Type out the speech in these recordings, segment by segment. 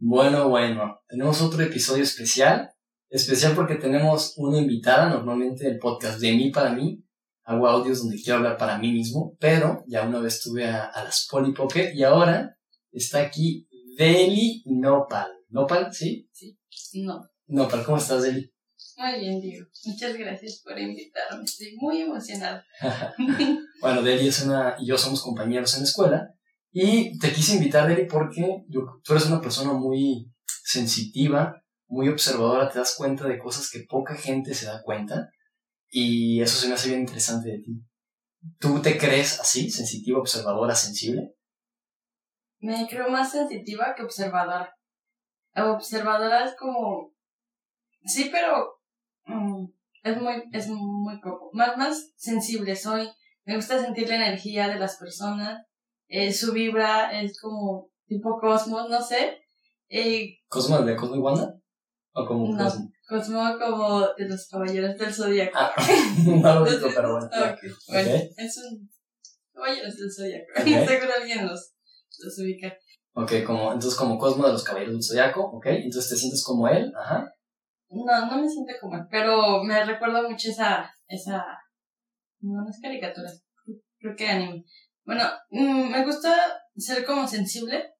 Bueno, bueno, tenemos otro episodio especial. Especial porque tenemos una invitada, normalmente el podcast de mí para mí. Hago audios donde quiero hablar para mí mismo, pero ya una vez estuve a, a las Polipoque y ahora está aquí Deli Nopal. ¿Nopal? ¿Sí? Sí, no. Nopal, ¿cómo estás, Deli? Muy bien, Diego. Muchas gracias por invitarme. Estoy muy emocionada. bueno, Deli es una, y yo somos compañeros en la escuela. Y te quise invitar, Deli, porque tú eres una persona muy sensitiva, muy observadora, te das cuenta de cosas que poca gente se da cuenta. Y eso se me hace bien interesante de ti. ¿Tú te crees así, sensitiva, observadora, sensible? Me creo más sensitiva que observadora. Observadora es como... Sí, pero mm, es muy, es muy poco. Más, más sensible soy. Me gusta sentir la energía de las personas. Eh, su vibra es como tipo cosmos, no sé. Eh, ¿Cosmos de Cosmo y Wanda? ¿O como no, Cosmo? como de los caballeros del zodiaco. Ah, no lo he visto, pero bueno. Okay. Bueno, es un caballeros del zodiaco. Seguro alguien los, los ubica. Ok, como, entonces como Cosmo de los caballeros del zodiaco, ok. Entonces te sientes como él, ajá. No, no me siento como él, pero me recuerda mucho esa, esa, no, no es caricatura, creo que anime. Bueno, mm, me gusta ser como sensible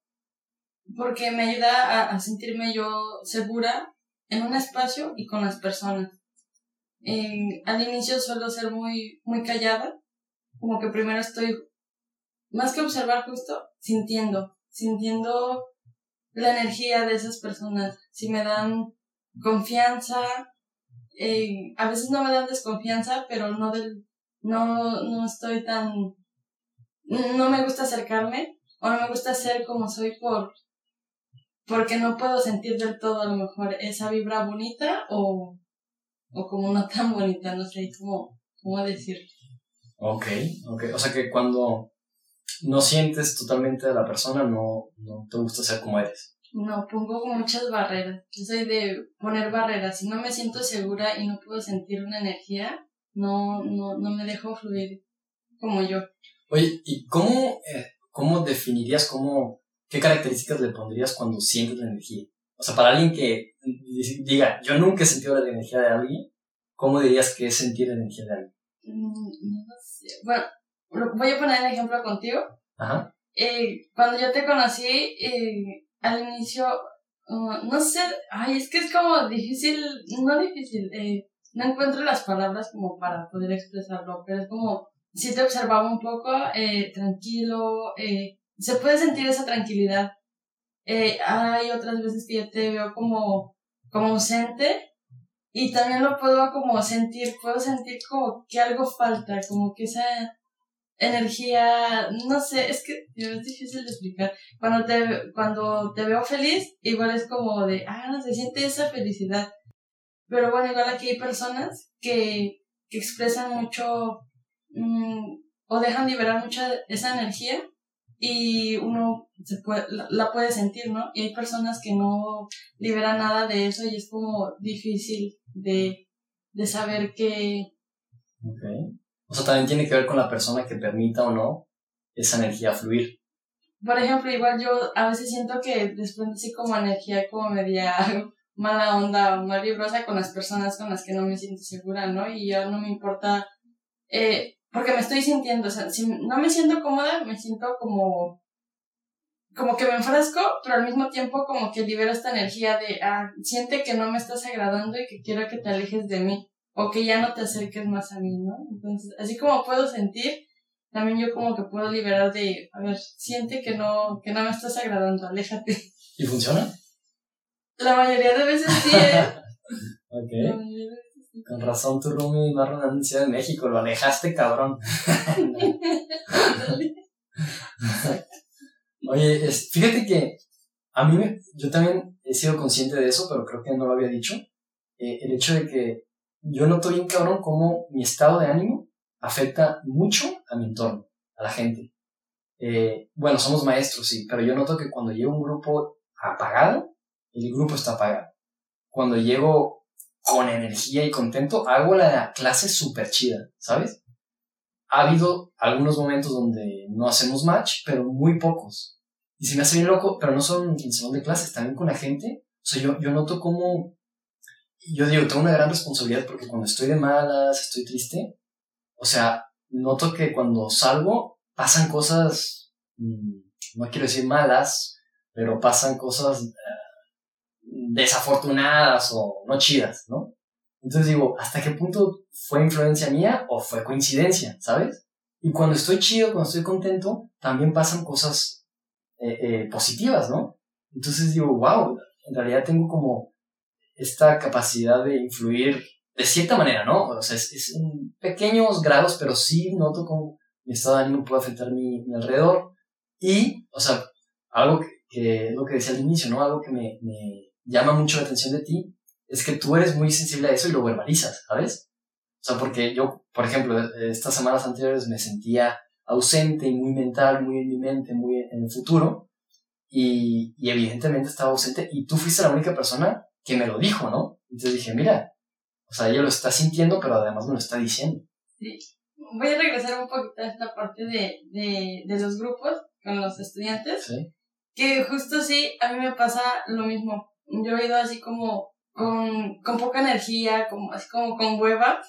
porque me ayuda a, sentirme yo segura en un espacio y con las personas. al inicio suelo ser muy, muy callada, como que primero estoy, más que observar justo, sintiendo, sintiendo la energía de esas personas. Si me dan confianza, eh, a veces no me dan desconfianza, pero no del, no, no estoy tan, no me gusta acercarme, o no me gusta ser como soy por, porque no puedo sentir del todo a lo mejor esa vibra bonita o, o como no tan bonita, no sé cómo, cómo decirlo. Ok, ok. O sea que cuando no sientes totalmente a la persona, no, no te gusta ser como eres. No, pongo muchas barreras. Yo soy de poner barreras. Si no me siento segura y no puedo sentir una energía, no, no, no me dejo fluir como yo. Oye, ¿y cómo, eh, cómo definirías cómo ¿qué características le pondrías cuando sientes la energía? O sea, para alguien que diga, yo nunca he sentido la energía de alguien, ¿cómo dirías que es sentir la energía de alguien? Mm, no sé. Bueno, voy a poner el ejemplo contigo. Ajá. Eh, cuando yo te conocí, eh, al inicio, uh, no sé, ay, es que es como difícil, no difícil, eh, no encuentro las palabras como para poder expresarlo, pero es como, si te observaba un poco, eh, tranquilo, eh, se puede sentir esa tranquilidad. Eh, hay otras veces que yo te veo como, como ausente y también lo puedo como sentir, puedo sentir como que algo falta, como que esa energía, no sé, es que es difícil de explicar. Cuando te, cuando te veo feliz, igual es como de, ah, se siente esa felicidad. Pero bueno, igual aquí hay personas que, que expresan mucho mm, o dejan liberar mucha esa energía y uno se puede, la, puede sentir, ¿no? Y hay personas que no liberan nada de eso y es como difícil de, de saber que... Ok. O sea, también tiene que ver con la persona que permita o no esa energía fluir. Por ejemplo, igual yo a veces siento que después así como energía como media mala onda, mal vibrosa con las personas con las que no me siento segura, ¿no? Y ya no me importa eh, porque me estoy sintiendo, o sea, si no me siento cómoda, me siento como, como que me enfrasco, pero al mismo tiempo como que libero esta energía de, ah, siente que no me estás agradando y que quiero que te alejes de mí, o que ya no te acerques más a mí, ¿no? Entonces, así como puedo sentir, también yo como que puedo liberar de, a ver, siente que no, que no me estás agradando, aléjate. ¿Y funciona? La mayoría de veces sí, ¿eh? ok. Con razón tu roomie va a en Ciudad de México, lo alejaste, cabrón. Oye, fíjate que a mí, yo también he sido consciente de eso, pero creo que no lo había dicho. Eh, el hecho de que yo noto bien, cabrón, cómo mi estado de ánimo afecta mucho a mi entorno, a la gente. Eh, bueno, somos maestros, sí, pero yo noto que cuando llego a un grupo apagado, el grupo está apagado. Cuando llego con energía y contento, hago la clase súper chida, ¿sabes? Ha habido algunos momentos donde no hacemos match, pero muy pocos. Y se me hace bien loco, pero no solo en salón de clases, también con la gente. O sea, yo, yo noto como, yo digo, tengo una gran responsabilidad porque cuando estoy de malas, estoy triste, o sea, noto que cuando salgo pasan cosas, mm, no quiero decir malas, pero pasan cosas desafortunadas o no chidas, ¿no? Entonces digo, ¿hasta qué punto fue influencia mía o fue coincidencia, ¿sabes? Y cuando estoy chido, cuando estoy contento, también pasan cosas eh, eh, positivas, ¿no? Entonces digo, wow, en realidad tengo como esta capacidad de influir de cierta manera, ¿no? O sea, es, en pequeños grados, pero sí noto cómo mi estado de ánimo puede afectar mi, mi alrededor. Y, o sea, algo que, que, es lo que decía al inicio, ¿no? Algo que me, me llama mucho la atención de ti es que tú eres muy sensible a eso y lo verbalizas, ¿sabes? O sea, porque yo, por ejemplo, estas semanas anteriores me sentía ausente y muy mental, muy en mi mente, muy en el futuro. Y, y evidentemente estaba ausente y tú fuiste la única persona que me lo dijo, ¿no? Entonces dije, mira, o sea, ella lo está sintiendo, pero además me lo está diciendo. Sí. Voy a regresar un poquito a esta parte de, de, de los grupos con los estudiantes. Sí. Que justo sí, a mí me pasa lo mismo. Yo he ido así como con, con poca energía, como, así como con hueva.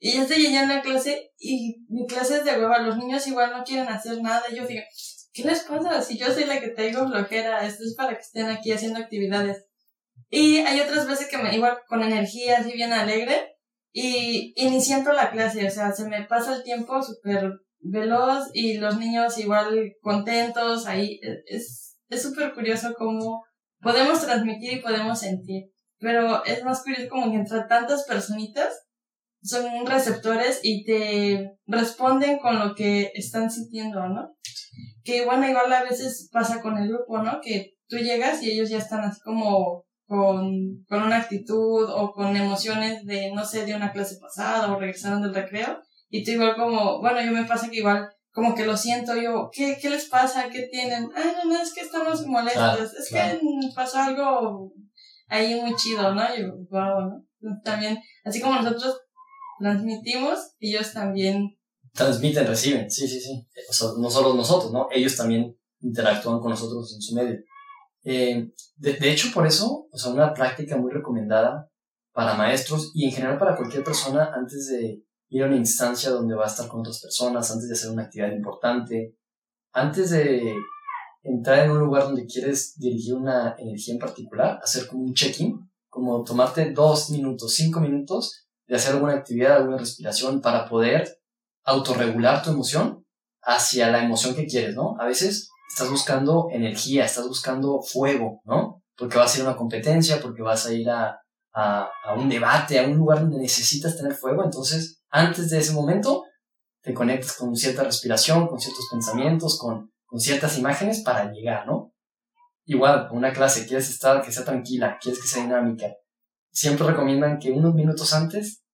Y ya estoy en la clase y mi clase es de hueva. Los niños igual no quieren hacer nada. Y yo digo, ¿qué les pasa? Si yo soy la que tengo flojera, esto es para que estén aquí haciendo actividades. Y hay otras veces que me igual con energía, así bien alegre. Y iniciando la clase, o sea, se me pasa el tiempo súper veloz y los niños igual contentos. Ahí es súper curioso cómo podemos transmitir y podemos sentir. Pero es más curioso como que entre tantas personitas son receptores y te responden con lo que están sintiendo, ¿no? Que bueno, igual a veces pasa con el grupo, ¿no? Que tú llegas y ellos ya están así como con, con una actitud o con emociones de, no sé, de una clase pasada o regresaron del recreo. Y tú igual como, bueno, yo me pasa que igual como que lo siento yo, ¿qué, qué les pasa? ¿Qué tienen? Ah, no, no, es que estamos molestos, ah, es que pasó algo ahí muy chido, ¿no? Y wow, ¿no? También, así como nosotros transmitimos, ellos también transmiten, reciben, sí, sí, sí. O sea, no solo nosotros, ¿no? Ellos también interactúan con nosotros en su medio. Eh, de, de, hecho, por eso, o sea, una práctica muy recomendada para maestros y en general para cualquier persona antes de ir a una instancia donde va a estar con otras personas, antes de hacer una actividad importante, antes de entrar en un lugar donde quieres dirigir una energía en particular, hacer como un check-in, como tomarte dos minutos, cinco minutos de hacer alguna actividad, alguna respiración para poder autorregular tu emoción hacia la emoción que quieres, ¿no? A veces estás buscando energía, estás buscando fuego, ¿no? Porque vas a ir a una competencia, porque vas a ir a, a, a un debate, a un lugar donde necesitas tener fuego, entonces antes de ese momento te conectas con cierta respiración, con ciertos pensamientos, con con ciertas imágenes para llegar, ¿no? Igual, una clase, quieres estar, que sea tranquila, quieres que sea dinámica. Siempre recomiendan que unos minutos antes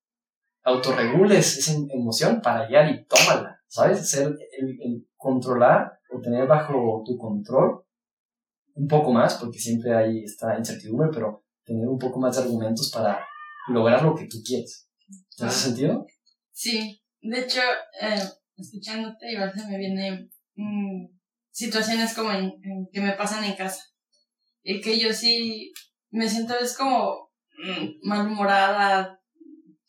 autorregules esa emoción para llegar y tómala, ¿sabes? Hacer el, controlar o tener bajo tu control un poco más, porque siempre hay esta incertidumbre, pero tener un poco más de argumentos para lograr lo que tú quieres. ¿En ese sentido? Sí, de hecho, eh, escuchándote, igual se me viene mm, situaciones como en, que me pasan en casa. Y que yo sí me siento es como mm, malhumorada,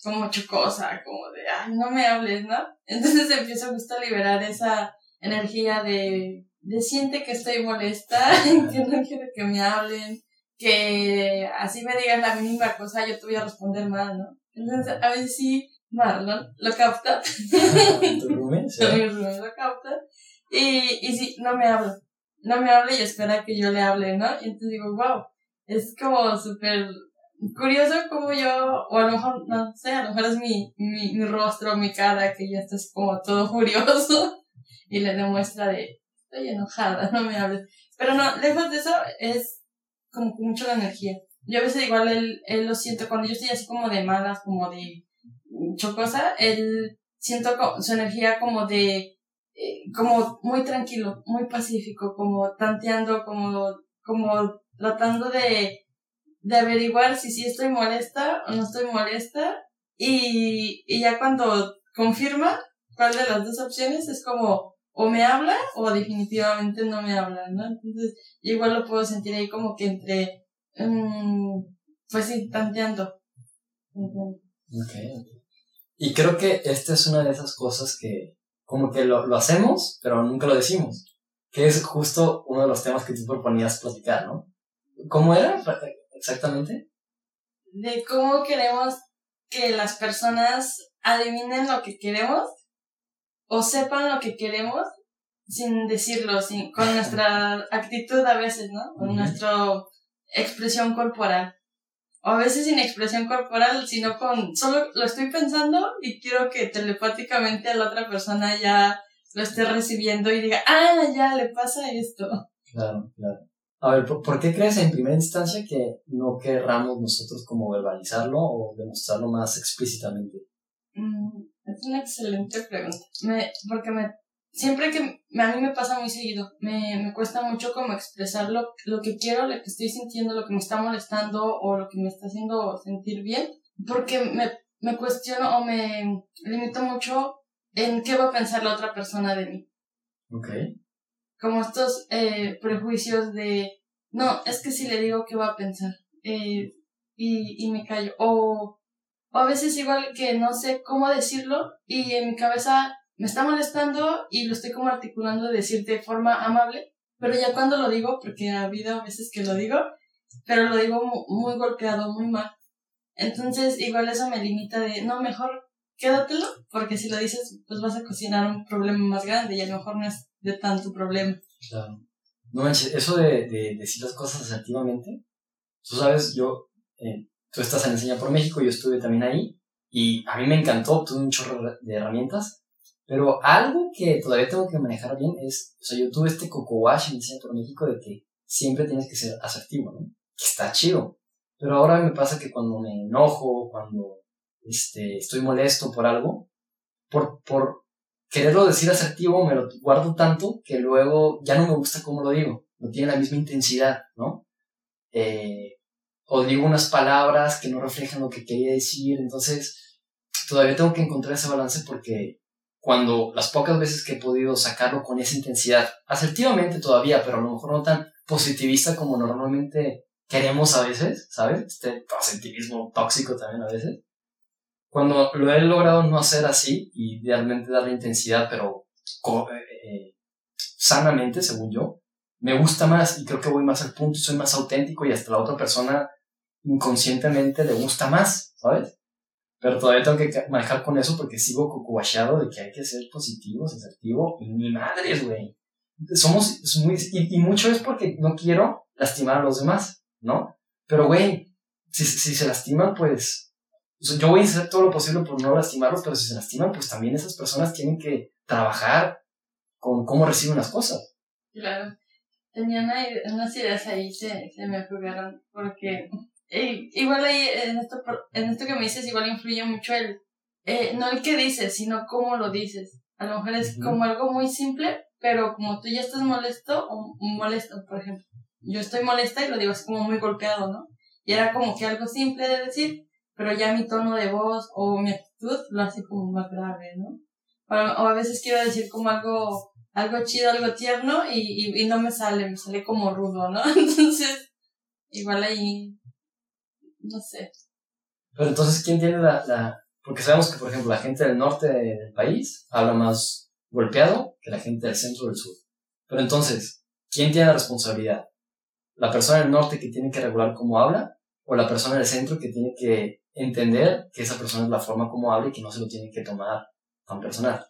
como chocosa, como de, ay, no me hables, ¿no? Entonces empiezo justo a liberar esa energía de, de siente que estoy molesta, que no quiero que me hablen, que así me digan la mínima cosa, yo te voy a responder mal, ¿no? Entonces, a veces sí, Marlon lo capta. ¿Tu lo capta. Y, y sí, no me habla. No me habla y espera que yo le hable, ¿no? Y entonces digo, wow, es como súper curioso como yo, o a lo mejor, no sé, a lo mejor es mi, mi, mi rostro, mi cara, que ya está como todo furioso y le demuestra de, estoy enojada, no me hables. Pero no, lejos de eso, es como mucho la energía. Yo a veces igual él, él lo siento, cuando yo estoy así como de malas, como de chocosa, él siento su energía como de eh, como muy tranquilo, muy pacífico, como tanteando, como, como tratando de, de averiguar si sí estoy molesta o no estoy molesta. Y, y ya cuando confirma cuál de las dos opciones es como, o me habla o definitivamente no me habla, ¿no? Entonces, igual lo puedo sentir ahí como que entre, um, pues sí, tanteando. Okay. Y creo que esta es una de esas cosas que como que lo, lo hacemos, pero nunca lo decimos. Que es justo uno de los temas que tú proponías platicar, ¿no? ¿Cómo era exactamente? De cómo queremos que las personas adivinen lo que queremos o sepan lo que queremos sin decirlo, sin, con nuestra actitud a veces, ¿no? Con nuestra expresión corporal. O a veces sin expresión corporal, sino con solo lo estoy pensando y quiero que telepáticamente a la otra persona ya lo esté recibiendo y diga, ah, ya le pasa esto. Claro, claro. A ver, ¿por, qué crees en primera instancia que no querramos nosotros como verbalizarlo o demostrarlo más explícitamente? Mm, es una excelente pregunta. Me, porque me siempre que a mí me pasa muy seguido, me, me cuesta mucho como expresar lo, lo, que quiero, lo que estoy sintiendo, lo que me está molestando o lo que me está haciendo sentir bien, porque me, me cuestiono o me limito mucho en qué va a pensar la otra persona de mí. Ok. Como estos eh, prejuicios de, no, es que si le digo qué va a pensar eh, y, y me callo. O, o a veces igual que no sé cómo decirlo y en mi cabeza me está molestando y lo estoy como articulando de decir de forma amable, pero ya cuando lo digo, porque ha habido veces que lo digo, pero lo digo muy, golpeado, muy mal. Entonces, igual eso me limita de, no, mejor quédatelo, porque si lo dices, pues vas a cocinar un problema más grande y a lo mejor no es de tanto problema. Claro. No manches, eso de, de decir las cosas asertivamente, tú sabes, yo, eh, tú estás en Enseña por México, yo estuve también ahí, y a mí me encantó, tuve un chorro de herramientas, pero algo que todavía tengo que manejar bien es, o sea, yo tuve este coco wash en Diseño por México de que siempre tienes que ser asertivo, ¿no? Que está chido. Pero ahora me pasa que cuando me enojo, cuando este, estoy molesto por algo, por, por quererlo decir asertivo, me lo guardo tanto que luego ya no me gusta cómo lo digo. No tiene la misma intensidad, ¿no? Eh, o digo unas palabras que no reflejan lo que quería decir. Entonces, todavía tengo que encontrar ese balance porque cuando las pocas veces que he podido sacarlo con esa intensidad, asertivamente todavía, pero a lo mejor no tan positivista como normalmente queremos a veces, ¿sabes? Este positivismo tóxico también a veces. Cuando lo he logrado no hacer así y realmente darle intensidad, pero eh, eh, sanamente, según yo, me gusta más y creo que voy más al punto, soy más auténtico y hasta la otra persona inconscientemente le gusta más, ¿sabes? Pero todavía tengo que manejar con eso porque sigo cucuachado de que hay que ser positivo, asertivo. Y ni madres, güey. Somos muy. Y, mucho es porque no quiero lastimar a los demás, ¿no? Pero, güey, si, se lastiman, pues. yo voy a hacer todo lo posible por no lastimarlos, pero si se lastiman, pues también esas personas tienen que trabajar con cómo reciben las cosas. Claro. Tenía unas ideas ahí, se, se me ocurrieron, porque igual ahí, en esto, en esto que me dices, igual influye mucho el, eh, no el que dices, sino cómo lo dices. A lo mejor es como algo muy simple, pero como tú ya estás molesto o molesto, por ejemplo. Yo estoy molesta y lo digo así como muy golpeado, ¿no? Y era como que algo simple de decir, pero ya mi tono de voz o mi actitud lo hace como más grave, ¿no? O, a veces quiero decir como algo, algo chido, algo tierno y, y, y no me sale, me sale como rudo, ¿no? Entonces, igual ahí no sé. Pero entonces, ¿quién tiene la, la... Porque sabemos que, por ejemplo, la gente del norte del país habla más golpeado que la gente del centro del sur. Pero entonces, ¿quién tiene la responsabilidad? ¿La persona del norte que tiene que regular cómo habla? ¿O la persona del centro que tiene que entender que esa persona es la forma como habla y que no se lo tiene que tomar tan personal?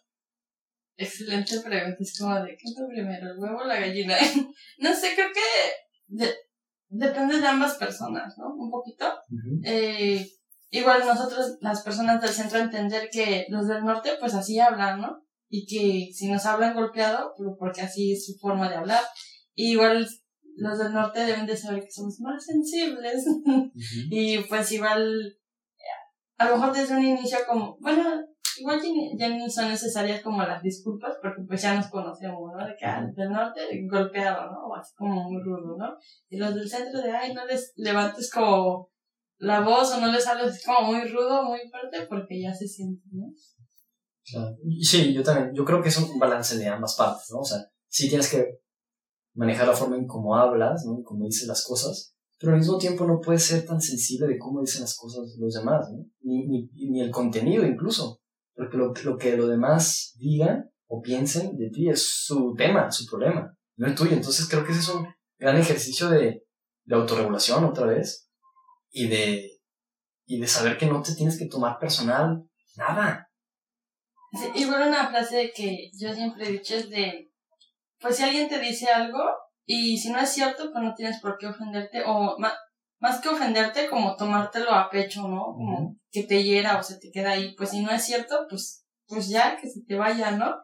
Excelente pregunta. Es como de, ¿qué primero, el huevo o la gallina? no sé, creo que depende de ambas personas, ¿no? Un poquito. eh, igual nosotros, las personas del centro, entender que los del norte, pues así hablan, ¿no? Y que si nos hablan golpeado, pues porque así es su forma de hablar. igual los del norte deben de saber que somos más sensibles. y pues igual, a lo mejor desde un inicio como, bueno, igual ya ni, son necesarias como las disculpas, porque pues ya nos conocemos, ¿no? De que ah, del norte golpeado, ¿no? O así como muy rudo, ¿no? Y los del centro de, ay, no les levantes como la voz o no les hables como muy rudo, muy fuerte, porque ya se sienten, ¿no? Claro. Sí, yo también, yo creo que es un balance de ambas partes, ¿no? O sea, sí tienes que manejar la forma en cómo hablas, ¿no? Cómo dices las cosas, pero al mismo tiempo no puedes ser tan sensible de cómo dicen las cosas los demás, ¿no? Ni, ni, ni el contenido incluso, porque lo, lo que los demás digan o piensen de ti es su tema, su problema, no el tuyo. Entonces creo que ese es un gran ejercicio de, de autorregulación otra vez y de, y de saber que no te tienes que tomar personal nada. Sí, igual una frase que yo siempre he dicho es de, pues si alguien te dice algo y si no es cierto, pues no tienes por qué ofenderte o más, que ofenderte, como tomártelo a pecho, ¿no? Como que te hiera o se te queda ahí. Pues si no es cierto, pues, pues ya, que se te vaya, ¿no?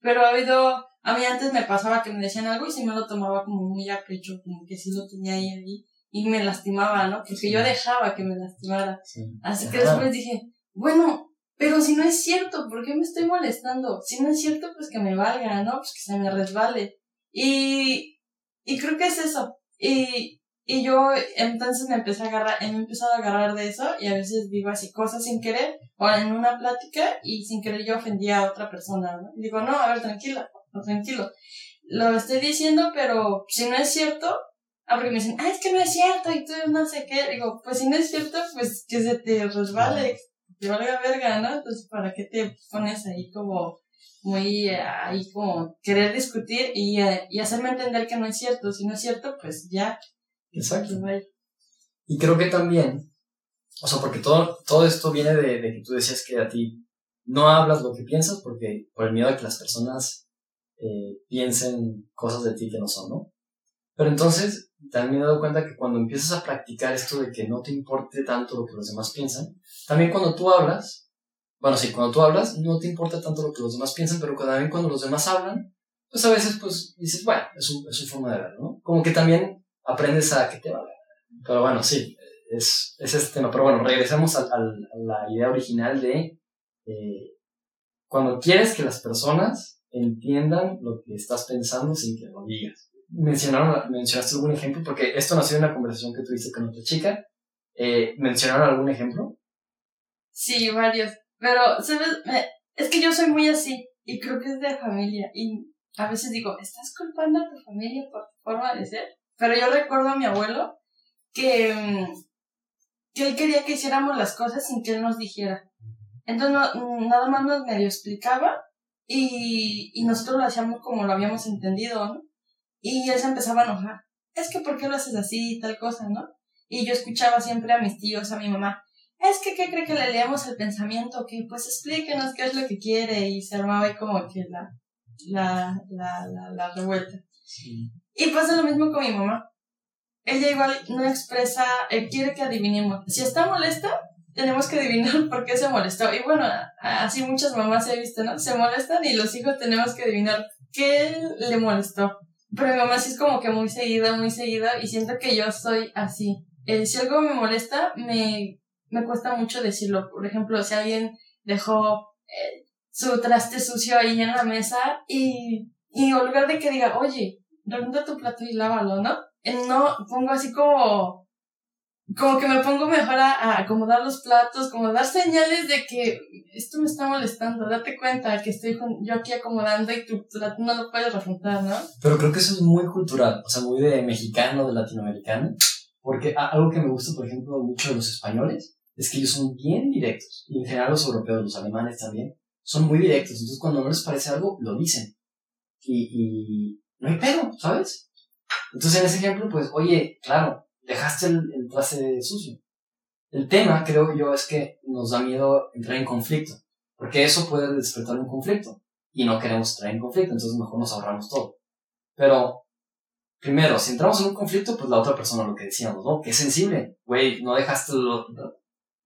Pero ha habido, a mí antes me pasaba que me decían algo y si me lo tomaba como muy a pecho, como que sí lo tenía ahí, ahí y me lastimaba, ¿no? Porque yo dejaba que me lastimara. Así que después dije, bueno, pero si no es cierto, ¿por qué me estoy molestando? Si no es cierto, pues que me valga, ¿no? Pues que se me resbale. Y, y creo que es eso. Y, y yo entonces me empecé a agarrar, he empezado a agarrar de eso y a veces digo así cosas sin querer o en una plática y sin querer yo ofendía a otra persona, ¿no? Y digo, no, a ver, tranquila, o tranquilo. Lo estoy diciendo, pero si no es cierto, ah, porque me dicen, ah, es que no es cierto y tú no sé qué. Digo, pues si no es cierto, pues que se te resbale, te valga verga, ¿no? Entonces, ¿para qué te pones ahí como muy, eh, ahí como querer discutir y, eh, y hacerme entender que no es cierto? Si no es cierto, pues ya. Exacto. Y creo que también, o sea, porque todo, todo esto viene de, de que tú decías que a ti no hablas lo que piensas porque por el miedo a que las personas eh, piensen cosas de ti que no son, ¿no? Pero entonces, también me he dado cuenta que cuando empiezas a practicar esto de que no te importe tanto lo que los demás piensan, también cuando tú hablas, bueno, sí, cuando tú hablas, no te importa tanto lo que los demás piensan, pero también cuando los demás hablan, pues a veces, pues, dices, bueno, es, su, es su forma de verlo, ¿no? Como que también aprendes a que te valga. Pero bueno, sí, es, es este tema. Pero bueno, regresemos a, la idea original de eh, cuando quieres que las personas entiendan lo que estás pensando sin que lo digas mencionaron, mencionaste algún ejemplo, porque esto nació en una conversación que tuviste con otra chica. Eh, ¿Mencionaron algún ejemplo? Sí, varios. Pero, ¿sabes? Es que yo soy muy así y creo que es de familia. Y a veces digo, ¿estás culpando a tu familia por tu forma de ser? Pero yo recuerdo a mi abuelo que, mm, que él quería que hiciéramos las cosas sin que él nos dijera. Entonces, no, nada más nos medio explicaba y, y nosotros lo hacíamos como lo habíamos entendido, ¿no? Y él se empezaba a enojar. Es que, ¿por qué lo haces así y tal cosa, no? Y yo escuchaba siempre a mis tíos, a mi mamá. Es que, ¿qué cree que le leemos el pensamiento? Que, pues, explíquenos qué es lo que quiere. Y se armaba ahí como que la, la, la, la, la revuelta. Sí. Y pasa lo mismo con mi mamá. Ella igual no expresa, quiere que adivinemos. Si está molesta, tenemos que adivinar por qué se molestó. Y bueno, así muchas mamás he visto, ¿no? Se molestan y los hijos tenemos que adivinar qué le molestó. Pero mi mamá sí es como que muy seguida, muy seguida, y siento que yo soy así. Eh, si algo me molesta, me, me cuesta mucho decirlo. Por ejemplo, si alguien dejó eh, su traste sucio ahí en la mesa y, y en lugar de que diga, oye, remonta tu plato y lávalo, ¿no? Eh, no, pongo así como como que me pongo mejor a, acomodar los platos, como dar señales de que esto me está molestando, date cuenta que estoy yo aquí acomodando y tú, no lo puedes refutar, ¿no? Pero creo que eso es muy cultural, o sea, muy de mexicano, de latinoamericano, porque algo que me gusta, por ejemplo, mucho de los españoles, es que ellos son bien directos, y en general los europeos, los alemanes también, son muy directos, entonces cuando no les parece algo, lo dicen, y, y no hay pedo, ¿sabes? Entonces en ese ejemplo, pues, oye, claro, dejaste el, el traste sucio. El tema, creo yo, es que nos da miedo entrar en conflicto, porque eso puede despertar un conflicto y no queremos entrar en conflicto, entonces mejor nos ahorramos todo. Pero, primero, si entramos en un conflicto, pues la otra persona, lo que decíamos, ¿no? Que es sensible, güey, no dejaste lo,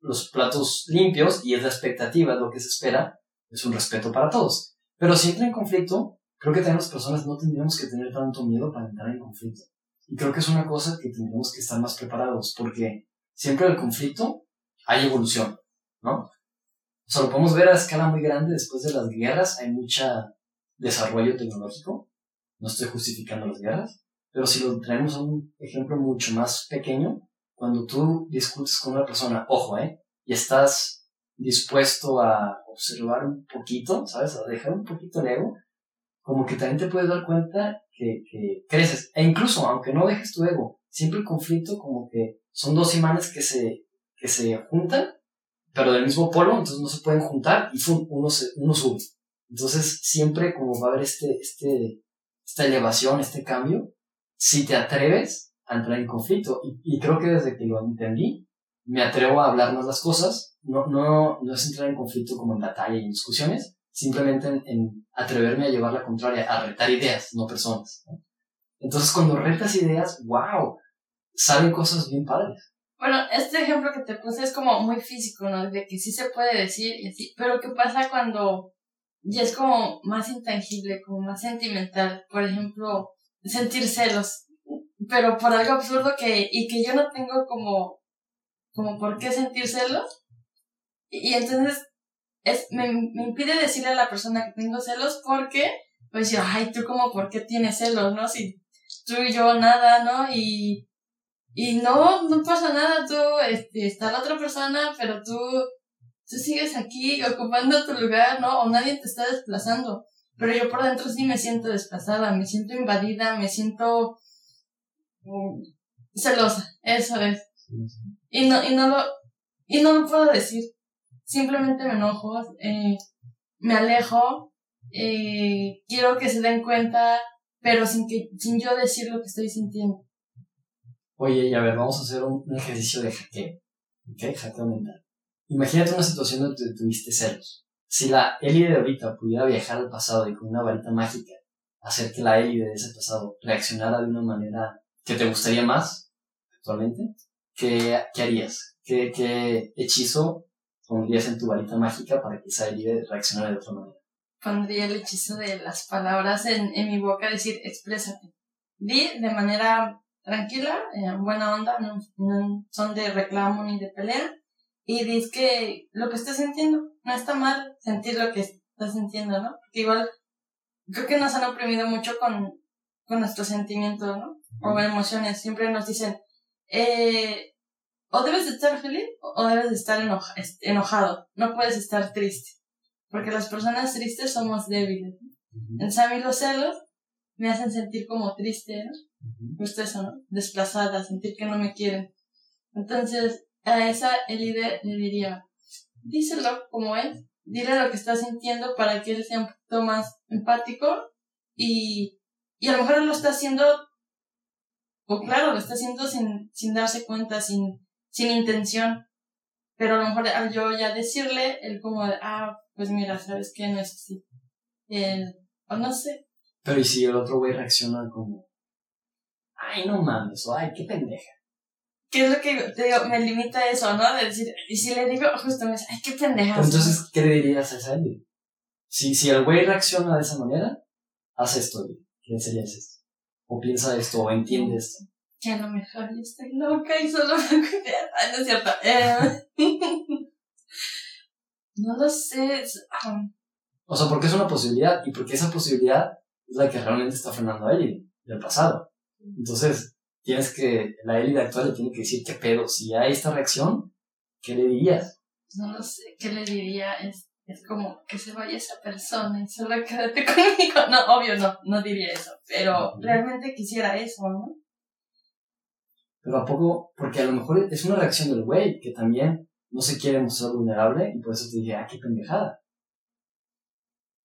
los platos limpios y es la expectativa, lo que se espera, es un respeto para todos. Pero si entra en conflicto, creo que también las personas no tendríamos que tener tanto miedo para entrar en conflicto. Y creo que es una cosa que tendríamos que estar más preparados, porque siempre el conflicto hay evolución, ¿no? O sea, lo podemos ver a escala muy grande después de las guerras, hay mucho desarrollo tecnológico, no estoy justificando las guerras, pero si lo traemos a un ejemplo mucho más pequeño, cuando tú discutes con una persona, ojo, ¿eh? Y estás dispuesto a observar un poquito, ¿sabes? A dejar un poquito el ego, como que también te puedes dar cuenta que, que creces. E incluso, aunque no dejes tu ego, siempre el conflicto como que son dos imanes que se, que se juntan, pero del mismo polo, entonces no se pueden juntar y uno, se, uno sube. Entonces siempre como va a haber este, este, esta elevación, este cambio, si te atreves a entrar en conflicto, y, y creo que desde que lo entendí, me atrevo a hablar más las cosas, no, no, no es entrar en conflicto como en batalla y en discusiones, simplemente en, atreverme a llevar la contraria, a retar ideas, no personas. Entonces cuando retas ideas, wow, salen cosas bien padres. Bueno, este ejemplo que te puse es como muy físico, ¿no? De que sí se puede decir y así, pero ¿qué pasa cuando ya es como más intangible, como más sentimental? Por ejemplo, sentir celos, pero por algo absurdo que, y que yo no tengo como, como por qué sentir celos. Y, entonces es, me, me impide decirle a la persona que tengo celos porque, pues yo, ay, tú como por qué tienes celos, ¿no? Si tú y yo nada, ¿no? Y, y no, no pasa nada, tú, este, está la otra persona, pero tú, tú sigues aquí ocupando tu lugar, ¿no? O nadie te está desplazando. Pero yo por dentro sí me siento desplazada, me siento invadida, me siento mm, celosa, eso es. Y no, y no lo, y no lo puedo decir. Simplemente me enojo, eh, me alejo, eh, quiero que se den cuenta, pero sin que, sin yo decir lo que estoy sintiendo. Oye, y a ver, vamos a hacer un, ejercicio de hackeo. ¿Ok? Hackeo mental. Imagínate una situación donde tuviste celos. Si la Eli de ahorita pudiera viajar al pasado y con una varita mágica hacer que la Eli de ese pasado reaccionara de una manera que te gustaría más actualmente, ¿qué, qué harías? ¿Qué, ¿Qué hechizo pondrías en tu varita mágica para que esa Eli reaccionara de otra manera? Pondría el hechizo de las palabras en, en mi boca, decir, exprésate. Di de manera tranquila, en buena onda, no, son de reclamo ni de pelea. Y dices que lo que estás sintiendo, no está mal sentir lo que estás sintiendo, ¿no? Porque igual creo que nos han oprimido mucho con, con nuestros sentimientos, ¿no? O emociones. Siempre nos dicen, eh, o debes de estar feliz o debes de estar enojado. No puedes estar triste. Porque las personas tristes somos débiles. En los celos me hacen sentir como triste, ¿no? Justo eso, ¿no? Desplazada, sentir que no me quieren. Entonces, a esa el líder le diría, díselo como es, dile lo que estás sintiendo para que él sea un poquito más empático y, y a lo mejor él lo está haciendo, o claro, lo está haciendo sin, sin darse cuenta, sin, sin intención. Pero a lo mejor al yo ya decirle, él como de, ah, pues mira, sabes que no es así. o no sé. Pero ¿y si el otro güey reacciona como, ay, no mames, o ay, qué pendeja. ¿Qué es lo que te digo? Me limita eso, ¿no? De decir, y si le digo, justo me dice, ay, qué pendeja. Entonces, ¿qué le dirías a esa Si, si el güey reacciona de esa manera, haz esto, ¿qué sería esto? O piensa esto, o entiende esto. Que a lo mejor yo estoy loca y solo me Ay, no es cierto. Eh... no lo sé. Um... O sea, porque es una posibilidad y porque esa posibilidad es la que realmente está frenando a él del pasado. Entonces, tienes que, la élite actual le tiene que decir qué pedo, si hay esta reacción, ¿qué le dirías? No lo sé, ¿qué le diría? Es, es como que se vaya esa persona y solo quédate conmigo. No, obvio no, no diría eso, pero realmente quisiera eso, ¿no? Pero a poco, porque a lo mejor es una reacción del güey que también no se quiere mostrar vulnerable y por eso te diría, ah, qué pendejada.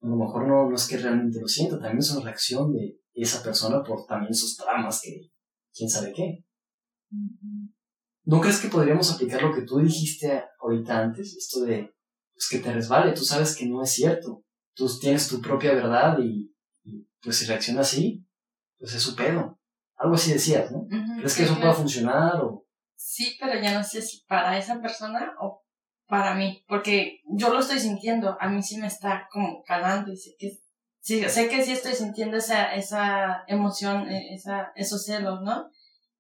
A lo mejor no, no es que realmente lo sienta, también es una reacción de, esa persona por también sus traumas, que quién sabe qué. ¿No crees que podríamos aplicar lo que tú dijiste ahorita antes? Esto de, pues que te resbale, tú sabes que no es cierto. Tú tienes tu propia verdad y, pues si reacciona así, pues es su pedo. Algo así decías, ¿no? ¿Crees que eso pueda funcionar o...? Sí, pero ya no sé si para esa persona o para mí, porque yo lo estoy sintiendo, a mí sí me está como calando y sé que sí, sé que sí estoy sintiendo esa, esa emoción, e, esa, esos celos, ¿no?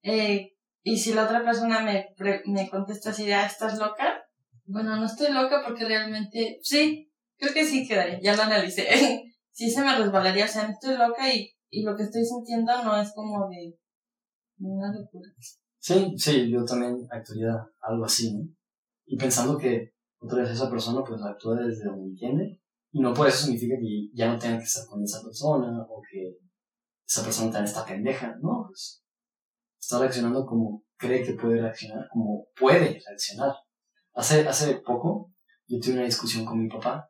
Eh, y si la otra persona me, me contesta así, ah, ¿estás loca? Bueno, no estoy loca porque realmente, sí, creo que sí quedaría, ya lo analicé. sí se me resbalaría, o sea, no estoy loca y, y lo que estoy sintiendo no es como de una locura. Sí, sí, yo también actuaría algo así, ¿no? Y pensando que otra vez esa persona pues actúa desde donde entiende y no por eso significa que ya no tenga que estar con esa persona o que esa persona también está pendeja, no, pues está reaccionando como cree que puede reaccionar, como puede reaccionar. Hace, hace poco yo tuve una discusión con mi papá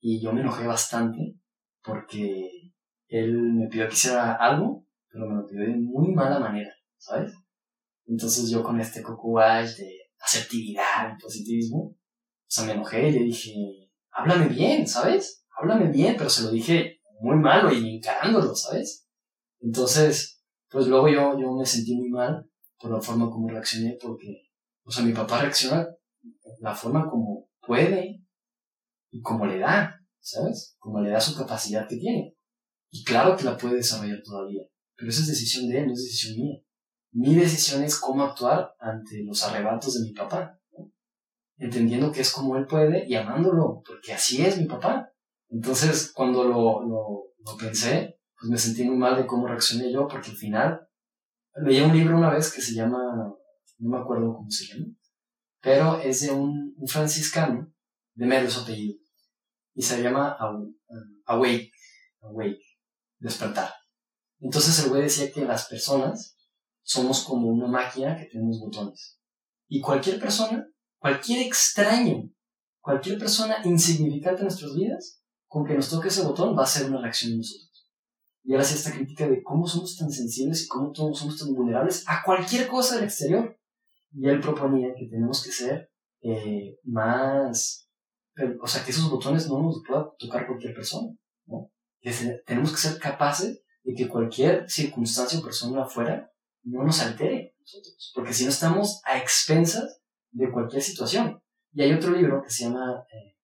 y yo me enojé bastante porque él me pidió que hiciera algo, pero me lo pidió de muy mala manera, ¿sabes? Entonces yo con este coco de asertividad y positivismo, o sea, me enojé y le dije, háblame bien, ¿sabes? Háblame bien, pero se lo dije muy malo y encarándolo, ¿sabes? Entonces, pues luego yo, yo me sentí muy mal por la forma como reaccioné, porque, o sea, mi papá reacciona la forma como puede y como le da, ¿sabes? Como le da su capacidad que tiene. Y claro que la puede desarrollar todavía, pero esa es decisión de él, no es decisión mía. Mi decisión es cómo actuar ante los arrebatos de mi papá, entendiendo que es como él puede y amándolo, porque así es mi papá. Entonces, cuando lo, lo, lo pensé, pues me sentí muy mal de cómo reaccioné yo, porque al final leí un libro una vez que se llama, no me acuerdo cómo se llama, pero es de un, franciscano de medio apellido y se llama Awake, Awake, despertar. Entonces el güey decía que las personas somos como una máquina que tenemos botones. Y cualquier persona, cualquier extraño, cualquier persona insignificante en nuestras vidas, con que nos toque ese botón va a ser una reacción en nosotros. Y ahora hacía esta crítica de cómo somos tan sensibles y cómo todos somos tan vulnerables a cualquier cosa del exterior. Y él proponía que tenemos que ser eh, más, o sea, que esos botones no nos pueda tocar cualquier persona, ¿no? Tenemos que ser capaces de que cualquier circunstancia o persona afuera no nos altere nosotros, porque si no estamos a expensas de cualquier situación. Y hay otro libro que se llama eh,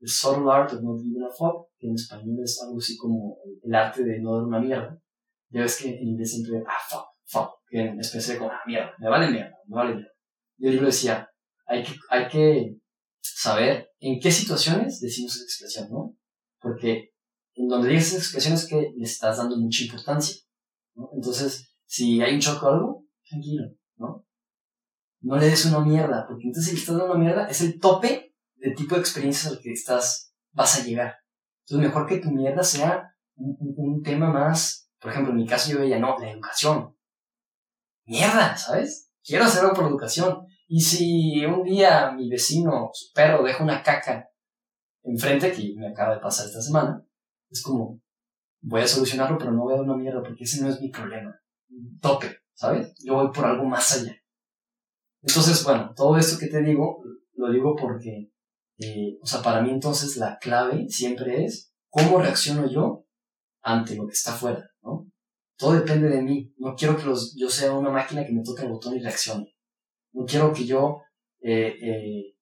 The Subtle Art of Not Giving a Fuck, que en español es algo así como el arte de no dar una mierda. Ya ves que en inglés siempre, ah, fuck, fuck, que en especie de como, ah, mierda, me vale mierda, me vale mierda. Y el libro decía, hay que, hay que saber en qué situaciones decimos esa expresión, ¿no? Porque en donde dices esa expresión es que le estás dando mucha importancia. Entonces, si hay un choque o algo, tranquilo, ¿no? No le des una mierda, porque entonces si le estás dando una mierda es el tope del tipo de experiencias al que estás, vas a llegar. Entonces, mejor que tu mierda sea un, tema más, por ejemplo, en mi caso yo veía, no, la educación. Mierda, ¿sabes? Quiero hacer algo por educación. Y si un día mi vecino, su perro, deja una caca enfrente, que me acaba de pasar esta semana, es como, voy a solucionarlo, pero no voy a dar una mierda, porque ese no es mi problema. Tope, ¿sabes? Yo voy por algo más allá. Entonces, bueno, todo esto que te digo, lo digo porque eh, o sea, para mí entonces la clave siempre es cómo reacciono yo ante lo que está afuera, ¿no? Todo depende de mí. No quiero que los, yo sea una máquina que me toque el botón y reaccione. No quiero que yo eh, eh,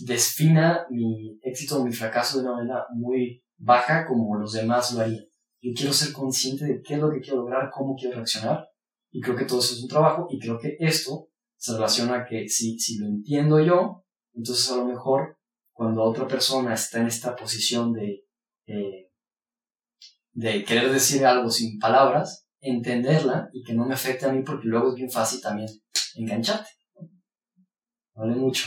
defina mi éxito o mi fracaso de una manera muy baja como los demás lo harían. Yo quiero ser consciente de qué es lo que quiero lograr, cómo quiero reaccionar. Y creo que todo eso es un trabajo y creo que esto se relaciona a que si, si lo entiendo yo, entonces a lo mejor cuando otra persona está en esta posición de, eh, de querer decir algo sin palabras, entenderla y que no me afecte a mí porque luego es bien fácil también engancharte. Vale mucho.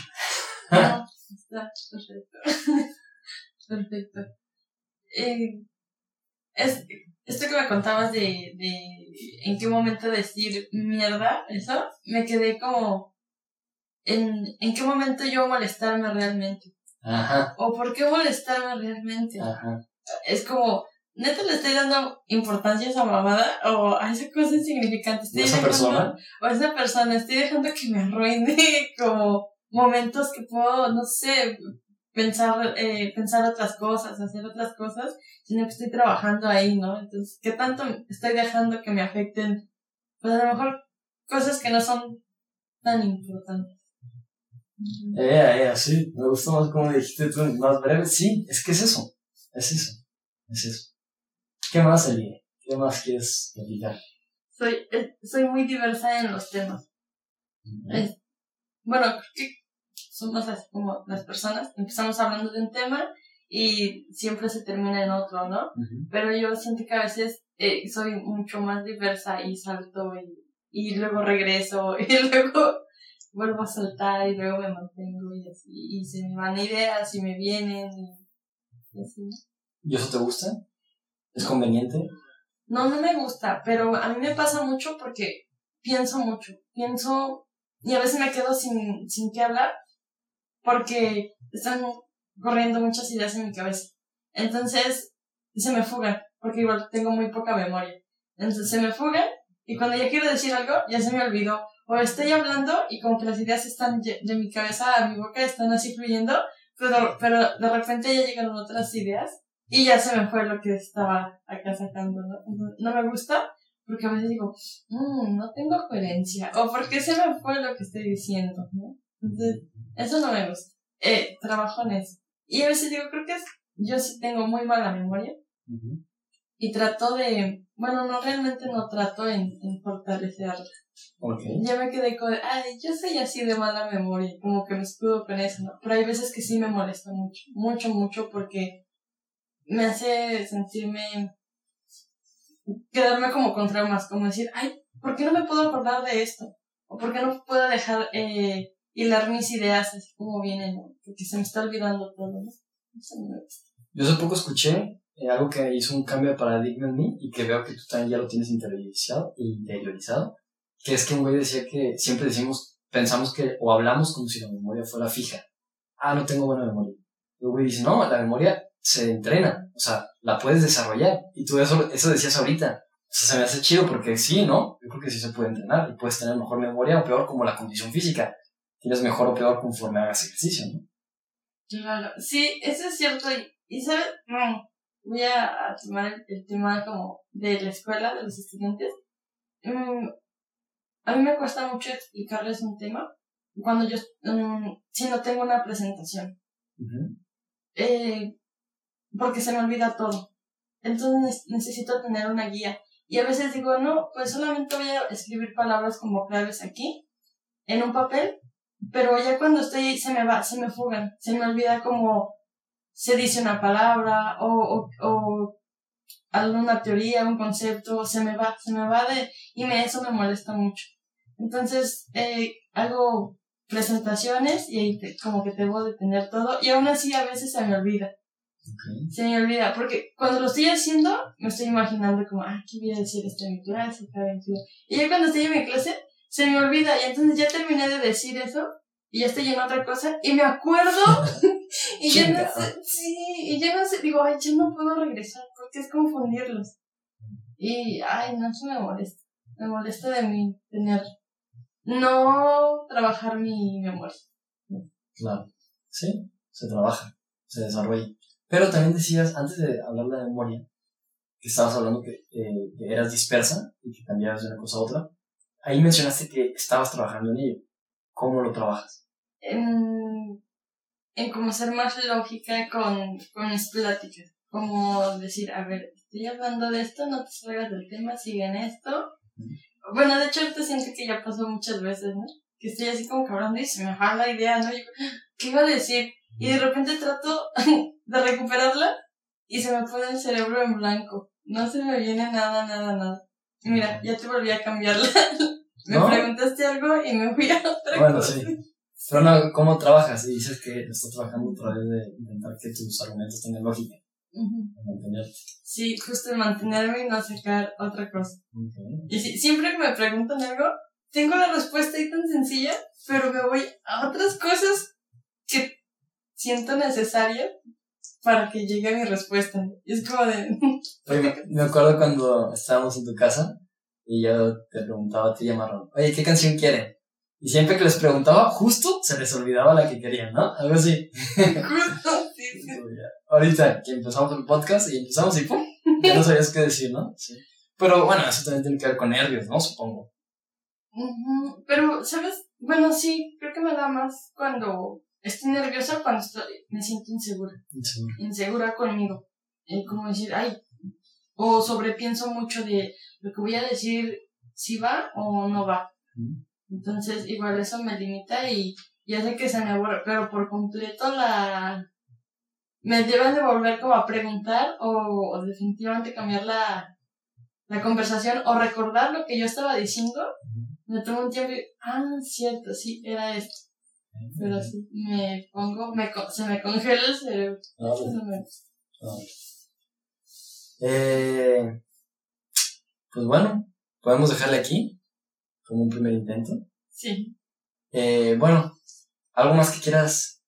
No, está perfecto. perfecto. Eh, es, esto que me contabas de, de en qué momento decir mierda, eso, me quedé como en, en qué momento yo molestarme realmente. Ajá. ¿O por qué molestarme realmente? Ajá. Es como, neta le estoy dando importancia a esa mamada o a esa cosa insignificante. Estoy ¿O esa persona? O a esa persona, estoy dejando que me arruine como momentos que puedo, no sé, pensar, eh, pensar otras cosas, hacer otras cosas, sino que estoy trabajando ahí, ¿no? Entonces, ¿qué tanto estoy dejando que me afecten? Pues a lo mejor cosas que no son tan importantes. Eh, eh, sí, me gustó más como dijiste tú, más breve. Sí, es que es eso, es eso, es eso. ¿Qué más, Eli? ¿Qué más quieres platicar? Soy, eh, soy muy diversa en los temas. bueno, que somos así como las personas, empezamos hablando de un tema y siempre se termina en otro, ¿no? Pero yo siento que a veces eh, soy mucho más diversa y salto y, y luego regreso y luego vuelvo a saltar y luego me mantengo y así, y se me van ideas y me vienen y, así. ¿Y eso te gusta? ¿Es conveniente? No, no me gusta, pero a mí me pasa mucho porque pienso mucho, pienso y a veces me quedo sin, sin qué hablar porque están corriendo muchas ideas en mi cabeza. Entonces se me fugan, porque igual tengo muy poca memoria. Entonces se me fugan y cuando ya quiero decir algo ya se me olvidó o estoy hablando y como que las ideas están de mi cabeza a mi boca, están así fluyendo, pero, pero de repente ya llegaron otras ideas y ya se me fue lo que estaba acá sacando, ¿no? No me gusta porque a veces digo, mmm, no tengo coherencia, o porque se me fue lo que estoy diciendo, ¿no? Entonces, eso no me gusta. Eh, trabajo en eso. Y a veces digo, creo que es, yo sí tengo muy mala memoria. Y trato de, bueno, no realmente no trato en, en fortalecerla. Ya me quedé con, ay, yo soy así de mala memoria, como que me escudo con eso, ¿no? Pero hay veces que sí me molesta mucho, mucho, mucho, porque me hace sentirme, quedarme como con traumas, como decir, ay, ¿por qué no me puedo acordar de esto? ¿O por qué no puedo dejar eh, hilar mis ideas así como vienen. Porque se me está olvidando todo, ¿no? Yo hace poco escuché eh, algo que hizo un cambio de paradigma en mí y que veo que tú también ya lo tienes interiorizado, interiorizado que es que un güey decía que siempre decimos, pensamos que, o hablamos como si la memoria fuera fija. Ah, no tengo buena memoria. Y un güey dice, no, la memoria se entrena, o sea, la puedes desarrollar. Y tú eso, eso decías ahorita. O sea, se me hace chido porque sí, ¿no? Yo creo que sí se puede entrenar y puedes tener mejor memoria o peor como la condición física. Tienes mejor o peor conforme hagas ejercicio, ¿no? Claro, sí, eso es cierto. Y, ¿sabes? voy a, tomar el, tema como de la escuela, de los estudiantes. Mm, a mí me cuesta mucho explicarles un tema cuando yo, um, si no tengo una presentación. eh, porque se me olvida todo. Entonces necesito tener una guía. Y a veces digo, no, pues solamente voy a escribir palabras como claves aquí, en un papel, pero ya cuando estoy se me va, se me fugan, se me olvida cómo se dice una palabra o, o, o alguna teoría, un concepto, se me va, se me va de, y me, eso me molesta mucho. Entonces, eh, hago presentaciones y ahí como que tengo de tener todo y aún así a veces se me olvida. Se me olvida, porque cuando lo estoy haciendo, me estoy imaginando como, ah, ¿qué voy a decir esto en mi clase? Y ya cuando estoy en mi clase, se me olvida y entonces ya terminé de decir eso y ya estoy en otra cosa y me acuerdo y ya no sé, sí, y ya no sé, digo, ay, ya no puedo regresar porque es confundirlos. Y, ay, no, eso me molesta. Me molesta de mí tener no trabajar mi memoria. Claro, sí, se trabaja, se desarrolla. Pero también decías, antes de hablar de memoria, que estabas hablando que, eh, eras dispersa y que cambiabas de una cosa a otra. Ahí mencionaste que estabas trabajando en ello. ¿Cómo lo trabajas? En, en como ser más lógica con, con mis pláticas. Como decir, a ver, estoy hablando de esto, no te salgas del tema, sigue en esto. Bueno, de hecho, ahorita siento que ya pasó muchas veces, ¿no? Que estoy así como hablando y se me va la idea, ¿no? ¿qué iba a decir? Y de repente trato de recuperarla y se me pone el cerebro en blanco. No se me viene nada, nada, nada. Mira, ya te volví a cambiarla. me preguntaste algo y me fui a otra bueno, sí. Pero no, ¿cómo trabajas? Y dices que estás trabajando a través de intentar que tus argumentos tengan lógica. Sí, justo mantenerme y no sacar otra cosa. Y siempre que me preguntan algo, tengo la respuesta ahí tan sencilla, pero me voy a otras cosas que siento necesarias para que llegue mi respuesta. Y es como de... me acuerdo cuando estábamos en tu casa y yo te preguntaba a ti y a Marrón, oye, ¿qué canción quieren? Y siempre que les preguntaba, justo se les olvidaba la que querían, ¿no? Algo así. Justo, sí. Ahorita que empezamos el podcast y empezamos y ¡pum! Ya no sabías qué decir, ¿no? Sí. Pero bueno, eso también tiene que ver con nervios, ¿no? Supongo. Pero, ¿sabes? Bueno, sí, creo que me da más cuando estoy nerviosa, cuando estoy, me siento insegura. Insegura. Insegura conmigo. Y como decir, ay, o sobrepienso mucho de lo que voy a decir, si va o no va. Entonces, igual eso me limita y, y hace que se me borre, pero por completo la... Me deben de volver como a preguntar o, definitivamente cambiar la, la conversación o recordar lo que yo estaba diciendo me tomo un tiempo y, ah, cierto, sí, era esto. Pero sí, me pongo, me, se me congela el cerebro. No, pues, no. Eh, pues bueno, podemos dejarle aquí como un primer intento. Sí. Eh, bueno, algo más que quieras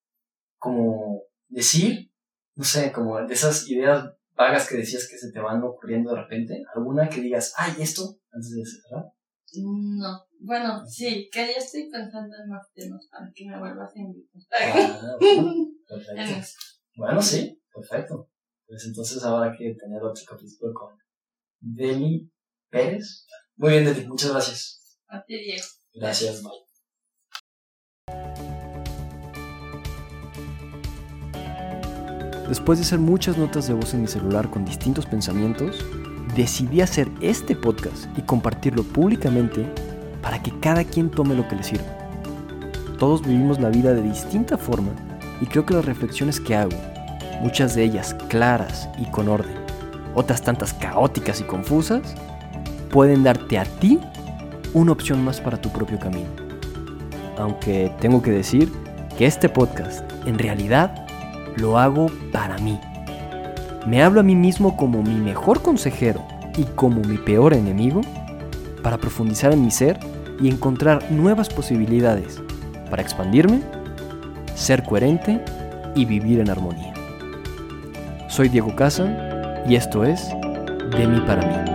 como decir, no sé, como de esas ideas vagas que decías que se te van ocurriendo de repente, alguna que digas, ay, esto, antes de cerrar. No, bueno, sí, que ya estoy pensando en más temas para que me vuelvas a invitar. Ah, perfecto. bueno, sí, perfecto. Pues entonces ahora que tener otro capítulo con Deli Pérez. Muy bien, Deli, muchas gracias. A ti, Diego. Gracias, bye. Después de hacer muchas notas de voz en mi celular con distintos pensamientos, decidí hacer este podcast y compartirlo públicamente para que cada quien tome lo que le sirva. Todos vivimos la vida de distinta forma y creo que las reflexiones que hago, muchas de ellas claras y con orden, otras tantas caóticas y confusas, pueden darte a ti una opción más para tu propio camino. Aunque tengo que decir que este podcast en realidad lo hago para mí me hablo a mí mismo como mi mejor consejero y como mi peor enemigo para profundizar en mi ser y encontrar nuevas posibilidades para expandirme, ser coherente y vivir en armonía. Soy Diego Casa y esto es De mí para mí.